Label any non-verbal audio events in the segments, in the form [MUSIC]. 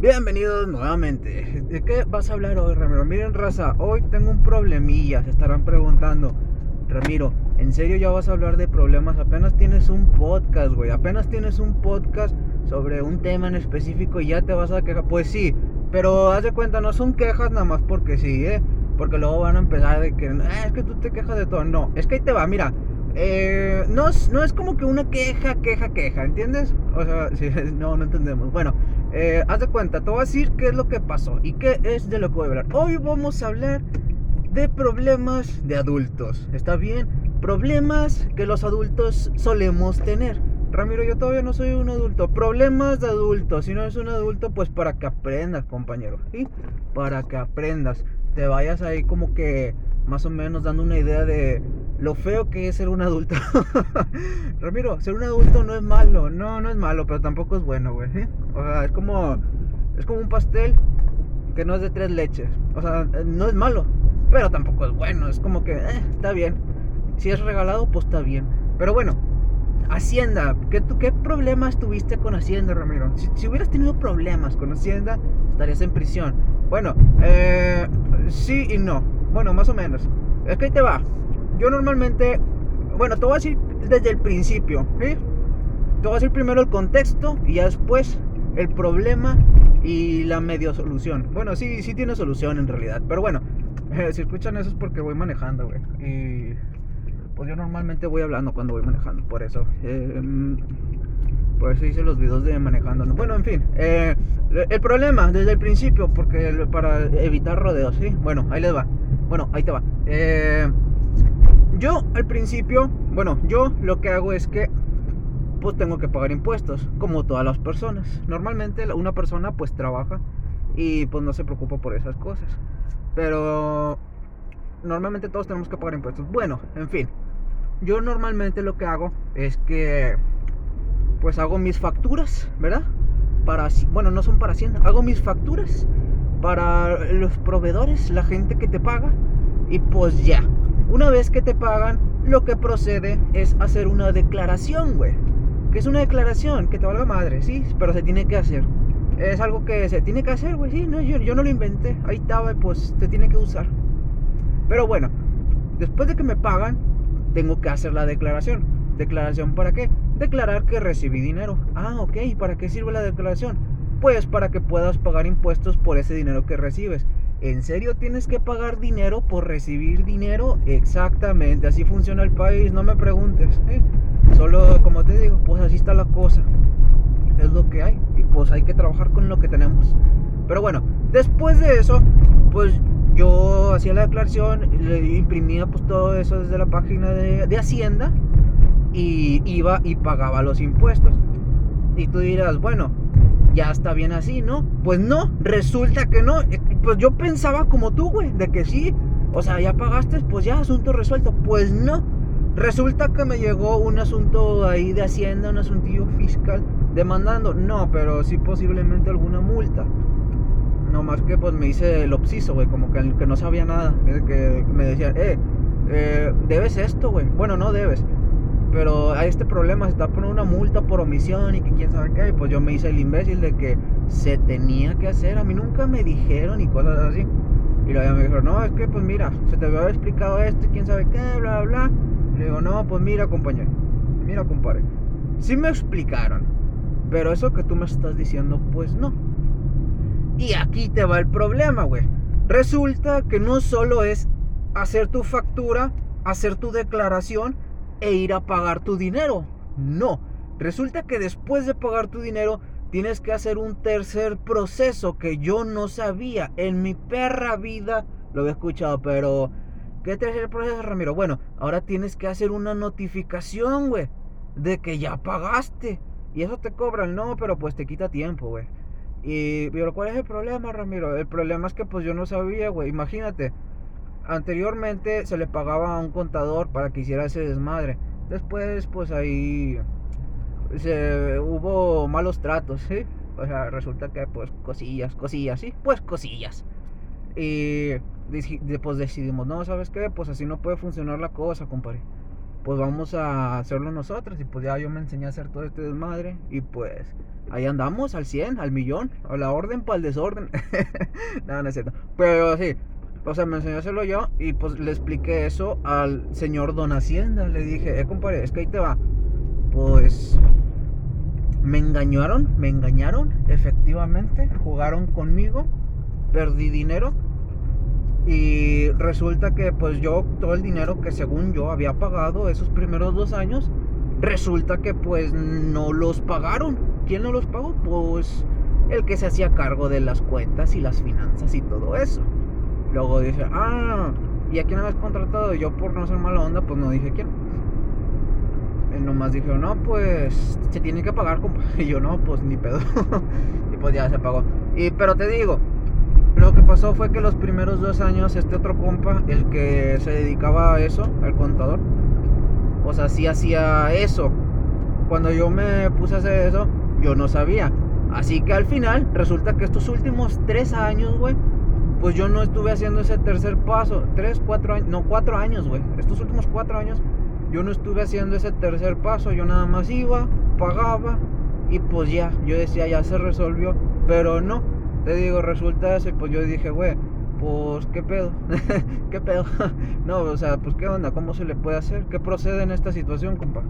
Bienvenidos nuevamente. ¿De qué vas a hablar hoy, Ramiro? Miren, raza, hoy tengo un problemilla. Se estarán preguntando, Ramiro, ¿en serio ya vas a hablar de problemas? Apenas tienes un podcast, güey. Apenas tienes un podcast sobre un tema en específico y ya te vas a quejar. Pues sí, pero haz de cuenta, no son quejas nada más porque sí, ¿eh? Porque luego van a empezar de que, ah, es que tú te quejas de todo. No, es que ahí te va, mira. Eh, no, no es como que una queja, queja, queja, ¿entiendes? O sea, [LAUGHS] no, no entendemos. Bueno, eh, haz de cuenta, te voy a decir qué es lo que pasó y qué es de lo que voy a hablar. Hoy vamos a hablar de problemas de adultos, ¿está bien? Problemas que los adultos solemos tener. Ramiro, yo todavía no soy un adulto. Problemas de adultos. Si no eres un adulto, pues para que aprendas, compañero. ¿sí? Para que aprendas. Te vayas ahí como que más o menos dando una idea de lo feo que es ser un adulto. [LAUGHS] Ramiro, ser un adulto no es malo, no, no es malo, pero tampoco es bueno, güey. O sea, es como, es como un pastel que no es de tres leches. O sea, no es malo, pero tampoco es bueno. Es como que, eh, está bien. Si es regalado, pues está bien. Pero bueno, Hacienda, ¿qué, qué problemas tuviste con Hacienda, Ramiro? Si, si, hubieras tenido problemas con Hacienda, estarías en prisión. Bueno, eh, sí y no. Bueno, más o menos. Es que ahí te va yo normalmente, bueno, te voy a decir desde el principio, ¿sí? Te voy a decir primero el contexto y ya después el problema y la medio solución. Bueno, sí, sí tiene solución en realidad, pero bueno, [LAUGHS] si escuchan eso es porque voy manejando, güey. Y pues yo normalmente voy hablando cuando voy manejando, por eso. Eh, por eso hice los videos de manejando. Bueno, en fin. Eh, el problema desde el principio, porque para evitar rodeos, ¿sí? Bueno, ahí les va. Bueno, ahí te va. Eh, yo al principio, bueno, yo lo que hago es que pues tengo que pagar impuestos, como todas las personas. Normalmente una persona pues trabaja y pues no se preocupa por esas cosas. Pero normalmente todos tenemos que pagar impuestos. Bueno, en fin. Yo normalmente lo que hago es que pues hago mis facturas, ¿verdad? Para bueno, no son para Hacienda, hago mis facturas para los proveedores, la gente que te paga y pues ya. Una vez que te pagan, lo que procede es hacer una declaración, güey. Que es una declaración que te valga madre, sí, pero se tiene que hacer. Es algo que se tiene que hacer, güey, sí, no, yo, no lo inventé. Ahí estaba, pues te tiene que usar. Pero bueno, después de que me pagan, tengo que hacer la declaración. ¿Declaración para qué? Declarar que recibí dinero. Ah, ok, ¿para qué sirve la declaración? Pues para que puedas pagar impuestos por ese dinero que recibes. ¿En serio tienes que pagar dinero por recibir dinero? Exactamente, así funciona el país, no me preguntes. ¿eh? Solo como te digo, pues así está la cosa. Es lo que hay y pues hay que trabajar con lo que tenemos. Pero bueno, después de eso, pues yo hacía la declaración, le imprimía pues todo eso desde la página de, de Hacienda y iba y pagaba los impuestos. Y tú dirás, bueno, ya está bien así, ¿no? Pues no, resulta que no. Eh, pues yo pensaba como tú, güey, de que sí. O sea, ya pagaste, pues ya, asunto resuelto. Pues no. Resulta que me llegó un asunto ahí de Hacienda, un asuntillo fiscal, demandando. No, pero sí posiblemente alguna multa. No más que pues me hice el obsiso, güey, como que, que no sabía nada. Que me decían, eh, eh, debes esto, güey. Bueno, no debes pero hay este problema, se está poniendo una multa por omisión y que quién sabe qué. Y pues yo me hice el imbécil de que se tenía que hacer. A mí nunca me dijeron y cosas así. Y luego me dijeron, no, es que pues mira, se te había explicado esto y quién sabe qué, bla, bla. le digo, no, pues mira, compañero, mira, compadre. Sí me explicaron, pero eso que tú me estás diciendo, pues no. Y aquí te va el problema, güey. Resulta que no solo es hacer tu factura, hacer tu declaración, e ir a pagar tu dinero. No, resulta que después de pagar tu dinero tienes que hacer un tercer proceso que yo no sabía. En mi perra vida lo había escuchado, pero ¿qué tercer proceso, Ramiro? Bueno, ahora tienes que hacer una notificación, güey, de que ya pagaste. Y eso te cobran, no, pero pues te quita tiempo, güey. Y, pero ¿cuál es el problema, Ramiro? El problema es que pues yo no sabía, güey. Imagínate, anteriormente se le pagaba a un contador para que hiciera ese desmadre. Después, pues ahí se, hubo malos tratos, ¿sí? O sea, resulta que pues cosillas, cosillas, ¿sí? Pues cosillas. Y después decidimos, no, ¿sabes qué? Pues así no puede funcionar la cosa, compadre. pues vamos a hacerlo nosotros. Y pues ya yo me enseñé a hacer todo este desmadre. Y pues ahí andamos al 100, al millón, a la orden para el desorden. [LAUGHS] no, no es cierto. Pero sí, o sea, me enseñó hacerlo yo y pues le expliqué eso al señor Don Hacienda. Le dije, eh, compadre, es que ahí te va. Pues me engañaron, me engañaron, efectivamente, jugaron conmigo, perdí dinero y resulta que pues yo todo el dinero que según yo había pagado esos primeros dos años, resulta que pues no los pagaron. ¿Quién no los pagó? Pues el que se hacía cargo de las cuentas y las finanzas y todo eso. Luego dice, ah, ¿y a quién habías contratado? Y yo por no ser mala onda, pues no dije quién. Y nomás dijeron, no, pues se tiene que pagar, compa. [LAUGHS] Y yo, no, pues ni pedo. [LAUGHS] y pues ya se pagó. Y, pero te digo, lo que pasó fue que los primeros dos años, este otro compa, el que se dedicaba a eso, el contador, o sea, sí hacía eso. Cuando yo me puse a hacer eso, yo no sabía. Así que al final, resulta que estos últimos tres años, güey, pues yo no estuve haciendo ese tercer paso. Tres, cuatro años, no, cuatro años, güey. Estos últimos cuatro años yo no estuve haciendo ese tercer paso. Yo nada más iba, pagaba y pues ya, yo decía, ya se resolvió. Pero no, te digo, resulta eso y pues yo dije, güey, pues qué pedo, [LAUGHS] qué pedo. [LAUGHS] no, o sea, pues qué onda, cómo se le puede hacer, qué procede en esta situación, compa.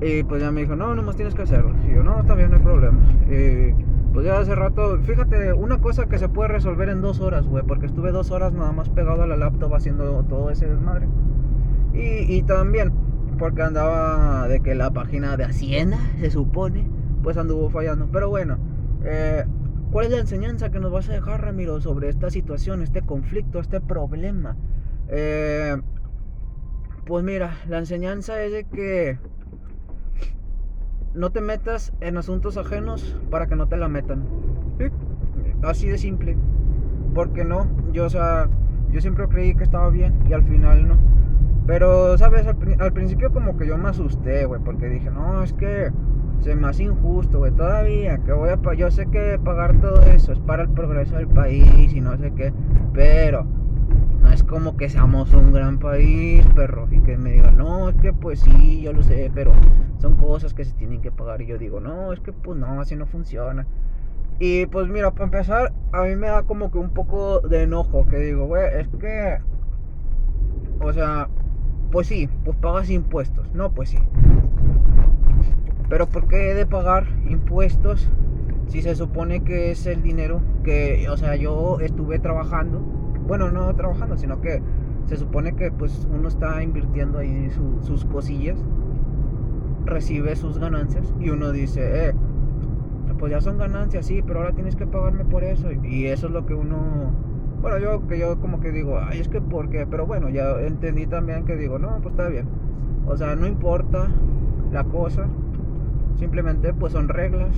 Y pues ya me dijo, no, nomás tienes que hacerlo. Y yo, no, está bien, no hay problema. Y pues ya hace rato, fíjate, una cosa que se puede resolver en dos horas, güey, porque estuve dos horas nada más pegado a la laptop haciendo todo ese desmadre. Y, y también, porque andaba de que la página de Hacienda, se supone, pues anduvo fallando. Pero bueno, eh, ¿cuál es la enseñanza que nos vas a dejar, Ramiro, sobre esta situación, este conflicto, este problema? Eh, pues mira, la enseñanza es de que no te metas en asuntos ajenos para que no te la metan. Así de simple. Porque no, yo, o sea, yo siempre creí que estaba bien y al final no. Pero, ¿sabes? Al, principio como que yo me asusté, güey, porque dije, no, es que se me hace injusto, güey, todavía, que voy a yo sé que pagar todo eso es para el progreso del país y no sé qué, pero no es como que seamos un gran país, perro, y que me digan, no, es que pues sí, yo lo sé, pero son cosas que se tienen que pagar. Y yo digo, no, es que pues no, así no funciona. Y pues mira, para empezar, a mí me da como que un poco de enojo, que digo, güey, es que, o sea, pues sí, pues pagas impuestos, no, pues sí. Pero ¿por qué he de pagar impuestos si se supone que es el dinero que, o sea, yo estuve trabajando bueno, no trabajando, sino que se supone que pues uno está invirtiendo ahí sus cosillas, recibe sus ganancias y uno dice, eh, pues ya son ganancias, sí, pero ahora tienes que pagarme por eso. Y eso es lo que uno, bueno, yo que yo como que digo, ay, es que por qué, pero bueno, ya entendí también que digo, no, pues está bien. O sea, no importa la cosa, simplemente pues son reglas,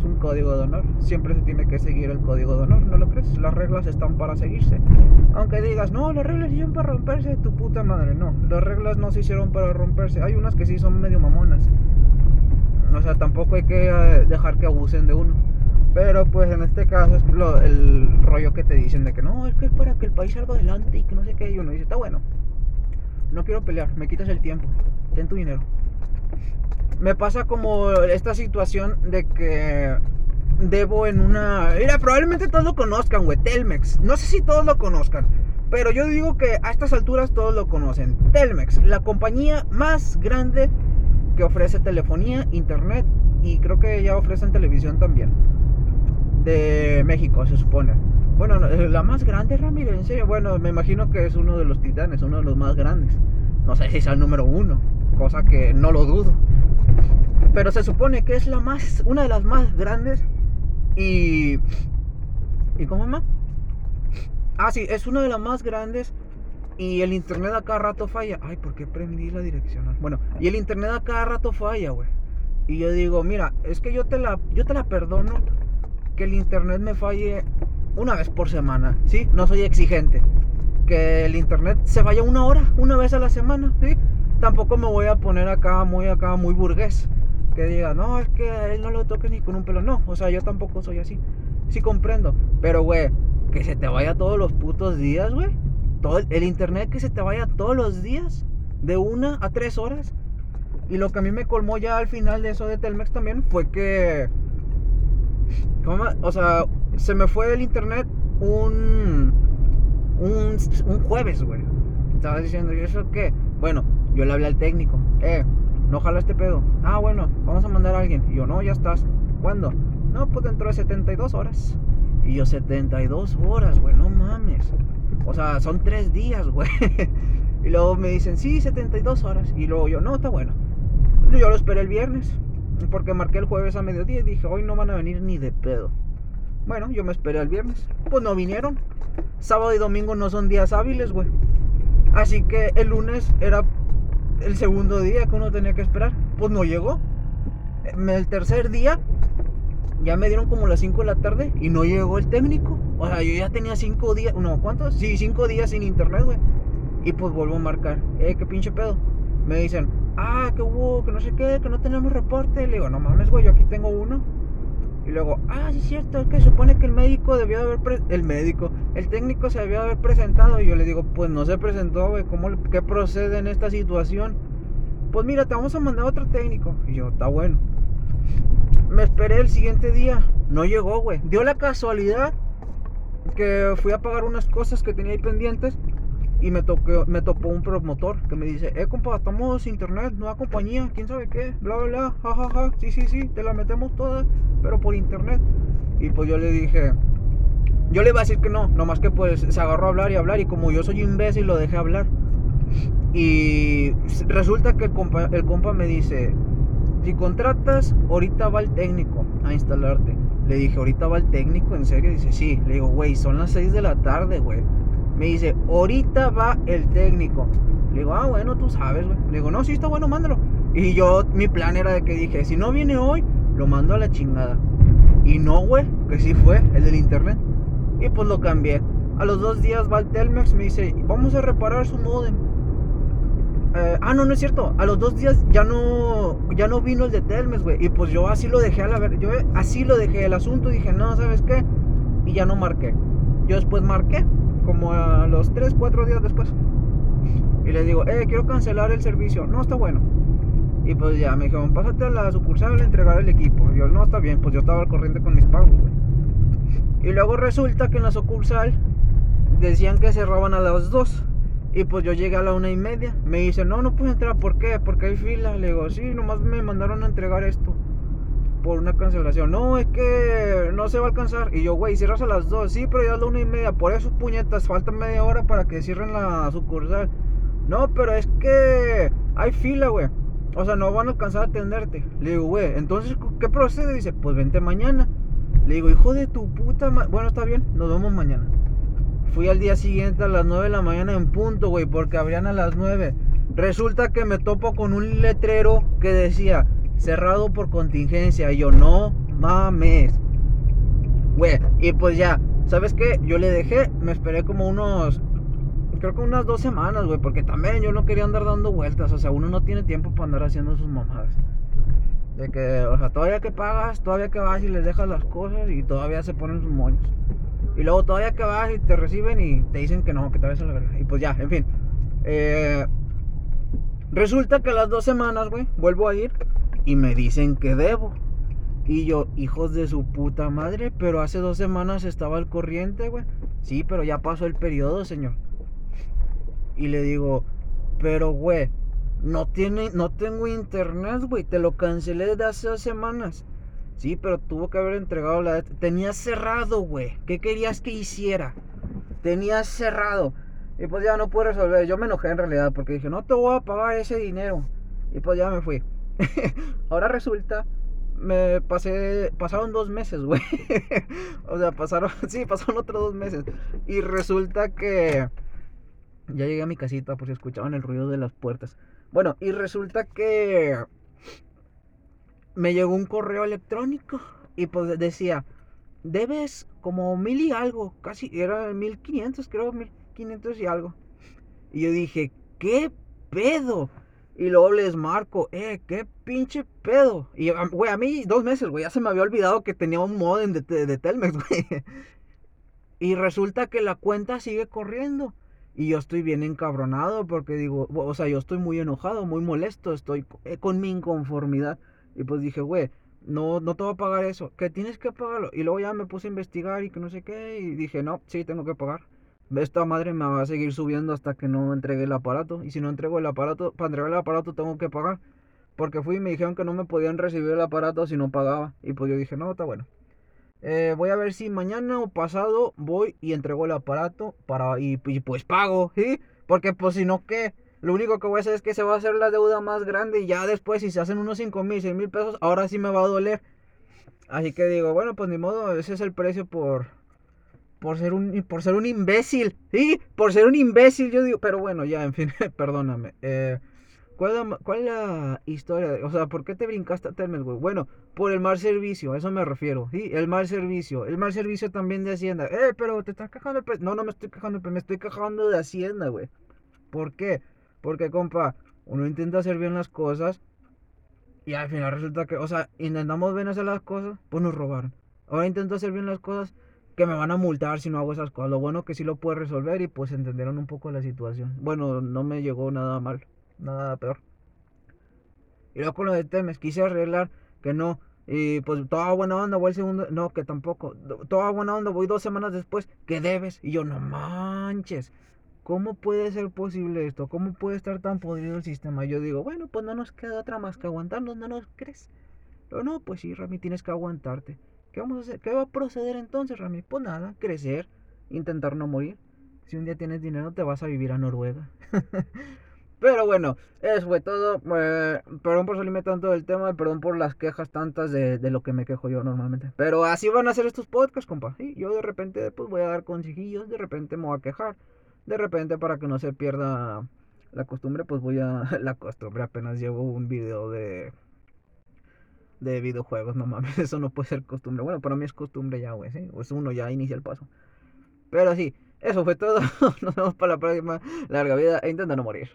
es un código de honor. Siempre se tiene que seguir el código de honor, ¿no lo crees? Las reglas están para seguirse. Aunque digas, no, las reglas hicieron para romperse, tu puta madre. No, las reglas no se hicieron para romperse. Hay unas que sí son medio mamonas. O sea, tampoco hay que eh, dejar que abusen de uno. Pero pues en este caso es el rollo que te dicen de que no, es que es para que el país salga adelante y que no sé qué. Y uno dice, está bueno. No quiero pelear, me quitas el tiempo. Ten tu dinero me pasa como esta situación de que debo en una... Mira, probablemente todos lo conozcan, güey, Telmex. No sé si todos lo conozcan, pero yo digo que a estas alturas todos lo conocen. Telmex, la compañía más grande que ofrece telefonía, internet y creo que ya ofrecen televisión también. De México, se supone. Bueno, la más grande, Ramírez, en serio. Bueno, me imagino que es uno de los titanes, uno de los más grandes. No sé si es el número uno, cosa que no lo dudo. Pero se supone que es la más, una de las más grandes y... ¿Y cómo más? Ah, sí, es una de las más grandes y el internet a cada rato falla. Ay, ¿por qué prendí la direccional? Bueno, y el internet a cada rato falla, güey. Y yo digo, mira, es que yo te la, yo te la perdono que el internet me falle una vez por semana, ¿sí? No soy exigente. Que el internet se vaya una hora, una vez a la semana, ¿sí? Tampoco me voy a poner acá muy acá muy burgués que diga, no, es que él no lo toques ni con un pelo. No, o sea, yo tampoco soy así. Sí comprendo. Pero, güey, que se te vaya todos los putos días, güey. Todo el, internet que se te vaya todos los días. de una a tres horas. Y lo que a mí me colmó ya al final de eso de Telmex también fue que. O sea, se me fue del internet un. Un, un jueves, güey. Estaba diciendo, ¿y eso qué? Bueno, yo le hablé al técnico. Eh, no jala este pedo. Ah, bueno, vamos a mandar a alguien. Y yo, no, ya estás. ¿Cuándo? No, pues dentro de 72 horas. Y yo, 72 horas, güey, no mames. O sea, son tres días, güey. [LAUGHS] y luego me dicen, sí, 72 horas. Y luego yo, no, está bueno. Yo lo esperé el viernes. Porque marqué el jueves a mediodía y dije, hoy no van a venir ni de pedo. Bueno, yo me esperé el viernes. Pues no vinieron. Sábado y domingo no son días hábiles, güey. Así que el lunes era el segundo día que uno tenía que esperar. Pues no llegó. El tercer día ya me dieron como las 5 de la tarde y no llegó el técnico. O sea, yo ya tenía 5 días, no, ¿cuántos? Sí, 5 días sin internet, güey. Y pues vuelvo a marcar. Eh, qué pinche pedo. Me dicen, ah, que hubo, que no sé qué, que no tenemos reporte. Le digo, no mames, güey, yo aquí tengo uno. Y luego, ah, sí es cierto, es que supone que el médico debió de haber, el médico, el técnico se debió de haber presentado. Y yo le digo, pues no se presentó, güey, ¿cómo, qué procede en esta situación? Pues mira, te vamos a mandar otro técnico. Y yo, está bueno. Me esperé el siguiente día. No llegó, güey. Dio la casualidad que fui a pagar unas cosas que tenía ahí pendientes y me, tocó, me topó un promotor que me dice, eh, compa, estamos internet, nueva compañía, quién sabe qué, bla, bla, bla, jajaja, ja, ja. sí, sí, sí, te la metemos toda, pero por internet. Y pues yo le dije, yo le iba a decir que no, nomás que pues se agarró a hablar y hablar y como yo soy imbécil lo dejé hablar. Y resulta que el compa, el compa me dice, si contratas, ahorita va el técnico a instalarte. Le dije, ahorita va el técnico, ¿en serio? Dice, sí. Le digo, güey, son las 6 de la tarde, güey. Me dice, ahorita va el técnico. Le digo, ah, bueno, tú sabes, güey. Le digo, no, sí, está bueno, mándalo. Y yo, mi plan era de que dije, si no viene hoy, lo mando a la chingada. Y no, güey, que sí fue, el del internet. Y pues lo cambié. A los dos días va el Telmex, me dice, vamos a reparar su modem. Eh, ah, no, no es cierto. A los dos días ya no, ya no vino el de Telmes, güey. Y pues yo así lo dejé a la ver. Yo así lo dejé el asunto. Dije, no, ¿sabes qué? Y ya no marqué. Yo después marqué, como a los 3, 4 días después. Y le digo, eh, quiero cancelar el servicio. No, está bueno. Y pues ya me dijeron, pásate a la sucursal a entregar el equipo. Y yo, no, está bien. Pues yo estaba al corriente con mis pagos, güey. Y luego resulta que en la sucursal decían que cerraban a las 2. Y pues yo llegué a la una y media. Me dice, no, no puedes entrar. ¿Por qué? Porque hay fila. Le digo, sí, nomás me mandaron a entregar esto. Por una cancelación. No, es que no se va a alcanzar. Y yo, güey, cierras a las dos. Sí, pero ya es la una y media. Por eso, puñetas, falta media hora para que cierren la sucursal. No, pero es que hay fila, güey. O sea, no van a alcanzar a atenderte. Le digo, güey, entonces, ¿qué procede? Dice, pues vente mañana. Le digo, hijo de tu puta madre. Bueno, está bien, nos vemos mañana. Fui al día siguiente a las 9 de la mañana en punto, güey, porque abrían a las 9. Resulta que me topo con un letrero que decía cerrado por contingencia. Y yo, no mames. Güey, y pues ya, ¿sabes qué? Yo le dejé, me esperé como unos, creo que unas dos semanas, güey, porque también yo no quería andar dando vueltas. O sea, uno no tiene tiempo para andar haciendo sus mamadas. De que, o sea, todavía que pagas, todavía que vas y les dejas las cosas y todavía se ponen sus moños. Y luego todavía que vas y te reciben y te dicen que no, que te vayas a la verga. Y pues ya, en fin. Eh, resulta que a las dos semanas, güey, vuelvo a ir y me dicen que debo. Y yo, hijos de su puta madre, pero hace dos semanas estaba al corriente, güey. Sí, pero ya pasó el periodo, señor. Y le digo, pero, güey, no, tiene, no tengo internet, güey. Te lo cancelé desde hace dos semanas. Sí, pero tuvo que haber entregado la... Tenía cerrado, güey. ¿Qué querías que hiciera? Tenía cerrado. Y pues ya no pude resolver. Yo me enojé en realidad porque dije, no te voy a pagar ese dinero. Y pues ya me fui. [LAUGHS] Ahora resulta, me pasé, pasaron dos meses, güey. [LAUGHS] o sea, pasaron, [LAUGHS] sí, pasaron otros dos meses. Y resulta que ya llegué a mi casita por si escuchaban el ruido de las puertas. Bueno, y resulta que me llegó un correo electrónico y pues decía, debes como mil y algo, casi era mil quinientos, creo, mil quinientos y algo. Y yo dije, ¿qué pedo? Y luego les marco, eh, qué pinche pedo. Y, güey, a mí dos meses, güey, ya se me había olvidado que tenía un modem de, Telmex, [LAUGHS] güey. Y resulta que la cuenta sigue corriendo. Y yo estoy bien encabronado porque digo, o sea, yo estoy muy enojado, muy molesto, estoy eh, con mi inconformidad. Y pues dije, güey, no, no te voy a pagar eso, que tienes que pagarlo. Y luego ya me puse a investigar y que no sé qué, y dije, no, sí, tengo que pagar. Esta madre me va a seguir subiendo hasta que no entregue el aparato. Y si no entrego el aparato, para entregar el aparato tengo que pagar. Porque fui y me dijeron que no me podían recibir el aparato si no pagaba. Y pues yo dije, no, está bueno. Eh, voy a ver si mañana o pasado voy y entrego el aparato para y, pues pago, ¿sí? Porque pues si no, ¿qué? Lo único que voy a hacer es que se va a hacer la deuda más grande y ya después si se hacen unos 5 mil, 6 mil pesos, ahora sí me va a doler. Así que digo, bueno, pues ni modo, ese es el precio por, por ser un, por ser un imbécil, ¿sí? Por ser un imbécil, yo digo, pero bueno, ya, en fin, [LAUGHS] perdóname. Eh, ¿Cuál es, la, historia? O sea, ¿por qué te brincaste a Telmex, güey? Bueno, por el mal servicio, a eso me refiero. Sí, el mal servicio. El mal servicio también de Hacienda. Eh, pero te estás quejando el No, no me estoy quejando, me estoy quejando de Hacienda, güey. ¿Por qué? Porque, compa, uno intenta hacer bien las cosas y al final resulta que, o sea, intentamos bien hacer las cosas, pues nos robaron. Ahora intento hacer bien las cosas, que me van a multar si no hago esas cosas. Lo bueno que sí lo puedo resolver y pues entendieron un poco la situación. Bueno, no me llegó nada mal nada peor. Y luego con lo de Temes, quise arreglar que no. Y pues toda buena onda, voy el segundo. No, que tampoco. Toda buena onda, voy dos semanas después. Que debes. Y yo, no manches. ¿Cómo puede ser posible esto? ¿Cómo puede estar tan podrido el sistema? Yo digo, bueno, pues no nos queda otra más que aguantarnos, ¿no nos crees? Pero no, pues sí, Rami, tienes que aguantarte. ¿Qué vamos a hacer? ¿Qué va a proceder entonces, Rami? Pues nada, crecer, intentar no morir. Si un día tienes dinero, te vas a vivir a Noruega. [LAUGHS] Pero bueno, eso fue todo. Eh, perdón por salirme tanto del tema, perdón por las quejas tantas de, lo que me quejo yo normalmente. Pero así van a ser estos podcasts, compa. Yo de repente pues voy a dar consejillos, de repente me voy a quejar. De repente para que no se pierda la costumbre, pues voy a... [LAUGHS] La costumbre, apenas llevo un video de... De videojuegos, no mames, [LAUGHS] eso no puede ser costumbre. Bueno, para mí es costumbre ya, güey, ¿sí? Pues uno ya inicia el paso. Pero sí, eso fue todo. [LAUGHS] Nos vemos para la próxima larga vida e intenta no morir.